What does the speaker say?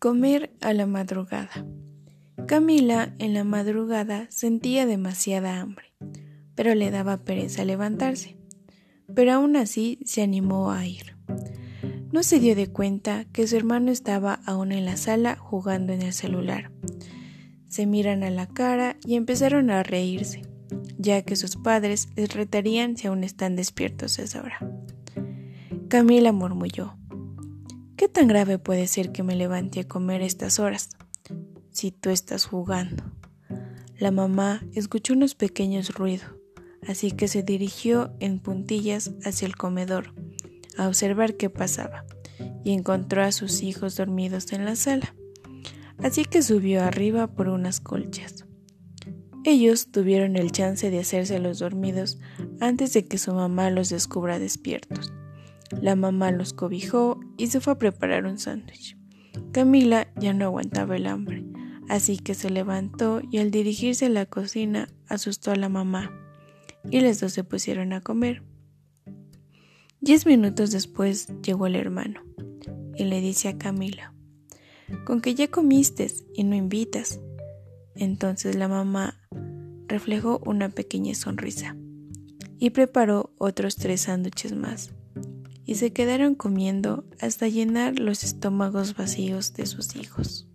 Comer a la madrugada. Camila en la madrugada sentía demasiada hambre, pero le daba pereza levantarse. Pero aún así se animó a ir. No se dio de cuenta que su hermano estaba aún en la sala jugando en el celular. Se miran a la cara y empezaron a reírse, ya que sus padres les retarían si aún están despiertos a esa hora. Camila murmulló. ¿Qué tan grave puede ser que me levante a comer estas horas? Si tú estás jugando. La mamá escuchó unos pequeños ruidos, así que se dirigió en puntillas hacia el comedor a observar qué pasaba y encontró a sus hijos dormidos en la sala. Así que subió arriba por unas colchas. Ellos tuvieron el chance de hacerse los dormidos antes de que su mamá los descubra despiertos. La mamá los cobijó y se fue a preparar un sándwich. Camila ya no aguantaba el hambre, así que se levantó y al dirigirse a la cocina asustó a la mamá, y los dos se pusieron a comer. Diez minutos después llegó el hermano y le dice a Camila, con que ya comiste y no invitas. Entonces la mamá reflejó una pequeña sonrisa y preparó otros tres sándwiches más y se quedaron comiendo hasta llenar los estómagos vacíos de sus hijos.